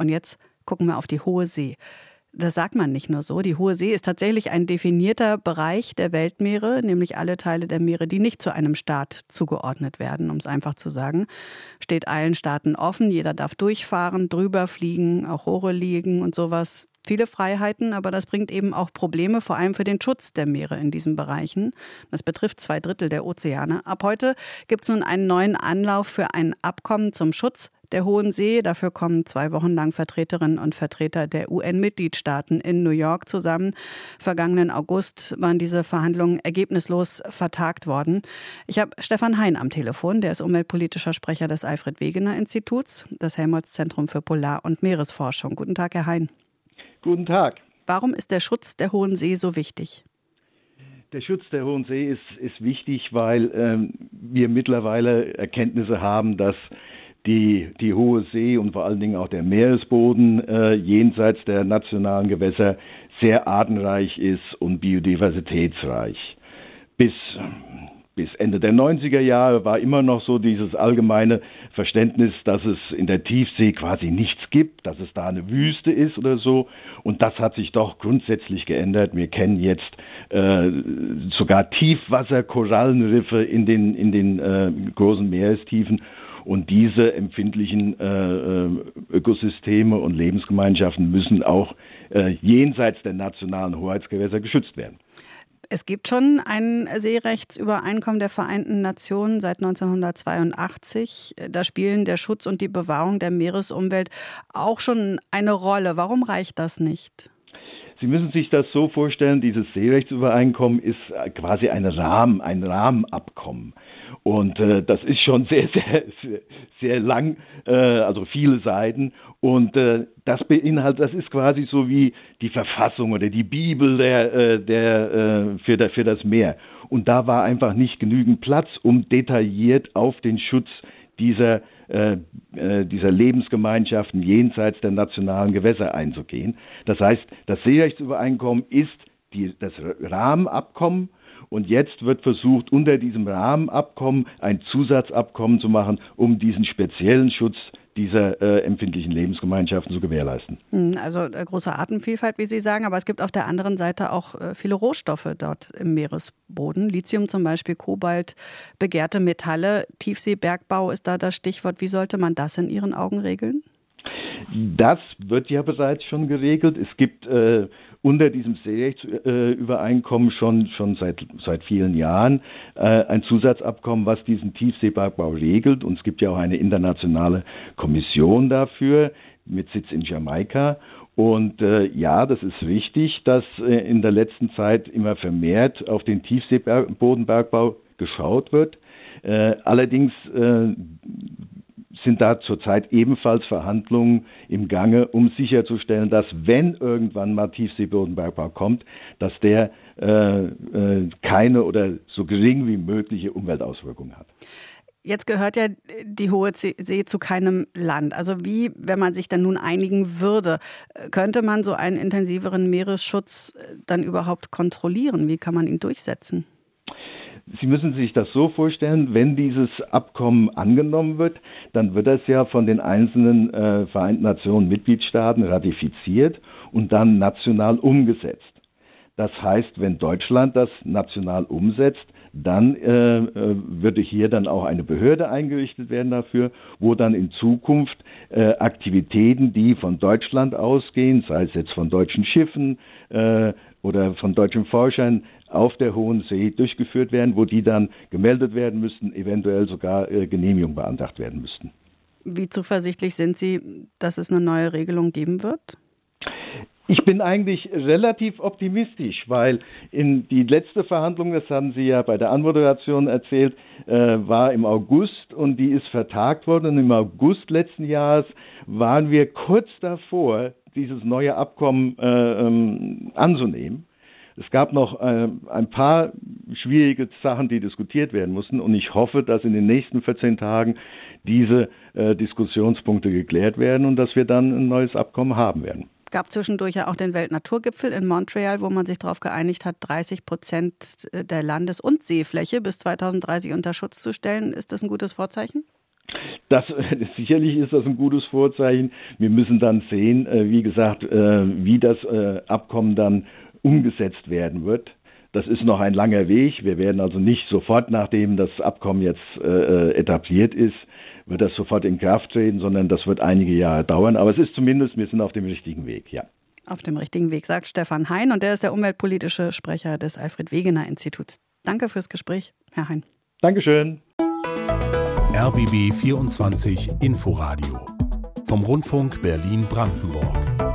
Und jetzt gucken wir auf die Hohe See. Das sagt man nicht nur so. Die Hohe See ist tatsächlich ein definierter Bereich der Weltmeere, nämlich alle Teile der Meere, die nicht zu einem Staat zugeordnet werden, um es einfach zu sagen. Steht allen Staaten offen. Jeder darf durchfahren, drüber fliegen, auch Rohre liegen und sowas. Viele Freiheiten, aber das bringt eben auch Probleme, vor allem für den Schutz der Meere in diesen Bereichen. Das betrifft zwei Drittel der Ozeane. Ab heute gibt es nun einen neuen Anlauf für ein Abkommen zum Schutz der Hohen See. Dafür kommen zwei Wochen lang Vertreterinnen und Vertreter der UN-Mitgliedstaaten in New York zusammen. Vergangenen August waren diese Verhandlungen ergebnislos vertagt worden. Ich habe Stefan Hein am Telefon, der ist umweltpolitischer Sprecher des Alfred Wegener Instituts, das Helmholtz-Zentrum für Polar- und Meeresforschung. Guten Tag, Herr Hein. Guten Tag. Warum ist der Schutz der Hohen See so wichtig? Der Schutz der Hohen See ist, ist wichtig, weil ähm, wir mittlerweile Erkenntnisse haben, dass die, die hohe See und vor allen Dingen auch der Meeresboden äh, jenseits der nationalen Gewässer sehr artenreich ist und biodiversitätsreich. Bis, bis Ende der 90er Jahre war immer noch so dieses allgemeine Verständnis, dass es in der Tiefsee quasi nichts gibt, dass es da eine Wüste ist oder so. Und das hat sich doch grundsätzlich geändert. Wir kennen jetzt äh, sogar Tiefwasserkorallenriffe in den, in den äh, großen Meerestiefen. Und diese empfindlichen äh, äh, Ökosysteme und Lebensgemeinschaften müssen auch äh, jenseits der nationalen Hoheitsgewässer geschützt werden. Es gibt schon ein Seerechtsübereinkommen der Vereinten Nationen seit 1982. Da spielen der Schutz und die Bewahrung der Meeresumwelt auch schon eine Rolle. Warum reicht das nicht? Sie müssen sich das so vorstellen, dieses Seerechtsübereinkommen ist quasi ein Rahmen, ein Rahmenabkommen. Und äh, das ist schon sehr, sehr, sehr, sehr lang, äh, also viele Seiten. Und äh, das beinhaltet, das ist quasi so wie die Verfassung oder die Bibel der, äh, der, äh, für, der, für das Meer. Und da war einfach nicht genügend Platz, um detailliert auf den Schutz dieser, äh, äh, dieser Lebensgemeinschaften jenseits der nationalen Gewässer einzugehen. Das heißt, das Seerechtsübereinkommen ist die, das Rahmenabkommen und jetzt wird versucht, unter diesem Rahmenabkommen ein Zusatzabkommen zu machen, um diesen speziellen Schutz dieser äh, empfindlichen Lebensgemeinschaften zu gewährleisten. Hm, also äh, große Artenvielfalt, wie Sie sagen, aber es gibt auf der anderen Seite auch äh, viele Rohstoffe dort im Meeresboden. Lithium zum Beispiel, Kobalt, begehrte Metalle, Tiefseebergbau ist da das Stichwort. Wie sollte man das in Ihren Augen regeln? Das wird ja bereits schon geregelt. Es gibt äh, unter diesem Seerechtsübereinkommen schon, schon seit, seit vielen Jahren äh, ein Zusatzabkommen, was diesen Tiefseebergbau regelt. Und es gibt ja auch eine internationale Kommission dafür mit Sitz in Jamaika. Und äh, ja, das ist richtig, dass äh, in der letzten Zeit immer vermehrt auf den Tiefseebodenbergbau geschaut wird. Äh, allerdings äh, sind da zurzeit ebenfalls Verhandlungen im Gange, um sicherzustellen, dass wenn irgendwann mal Tiefseebodenbergbau kommt, dass der äh, äh, keine oder so gering wie mögliche Umweltauswirkungen hat. Jetzt gehört ja die Hohe See zu keinem Land. Also wie, wenn man sich dann nun einigen würde, könnte man so einen intensiveren Meeresschutz dann überhaupt kontrollieren? Wie kann man ihn durchsetzen? Sie müssen sich das so vorstellen, wenn dieses Abkommen angenommen wird, dann wird das ja von den einzelnen äh, Vereinten Nationen Mitgliedstaaten ratifiziert und dann national umgesetzt. Das heißt, wenn Deutschland das national umsetzt, dann äh, äh, würde hier dann auch eine Behörde eingerichtet werden dafür, wo dann in Zukunft äh, Aktivitäten, die von Deutschland ausgehen, sei es jetzt von deutschen Schiffen äh, oder von deutschen Forschern, auf der Hohen See durchgeführt werden, wo die dann gemeldet werden müssten, eventuell sogar äh, Genehmigung beantragt werden müssten. Wie zuversichtlich sind Sie, dass es eine neue Regelung geben wird? Ich bin eigentlich relativ optimistisch, weil in die letzte Verhandlung, das haben Sie ja bei der Anmoderation erzählt, äh, war im August und die ist vertagt worden. Und im August letzten Jahres waren wir kurz davor, dieses neue Abkommen äh, ähm, anzunehmen. Es gab noch äh, ein paar schwierige Sachen, die diskutiert werden mussten. Und ich hoffe, dass in den nächsten 14 Tagen diese äh, Diskussionspunkte geklärt werden und dass wir dann ein neues Abkommen haben werden gab zwischendurch ja auch den Weltnaturgipfel in Montreal, wo man sich darauf geeinigt hat, 30 Prozent der Landes- und Seefläche bis 2030 unter Schutz zu stellen. Ist das ein gutes Vorzeichen? Das, sicherlich ist das ein gutes Vorzeichen. Wir müssen dann sehen, äh, wie gesagt, äh, wie das äh, Abkommen dann umgesetzt werden wird. Das ist noch ein langer Weg. Wir werden also nicht sofort, nachdem das Abkommen jetzt etabliert ist, wird das sofort in Kraft treten, sondern das wird einige Jahre dauern. Aber es ist zumindest, wir sind auf dem richtigen Weg, ja. Auf dem richtigen Weg, sagt Stefan Hein und er ist der umweltpolitische Sprecher des Alfred Wegener Instituts. Danke fürs Gespräch, Herr Hein. Dankeschön. RBB 24 Inforadio vom Rundfunk Berlin-Brandenburg.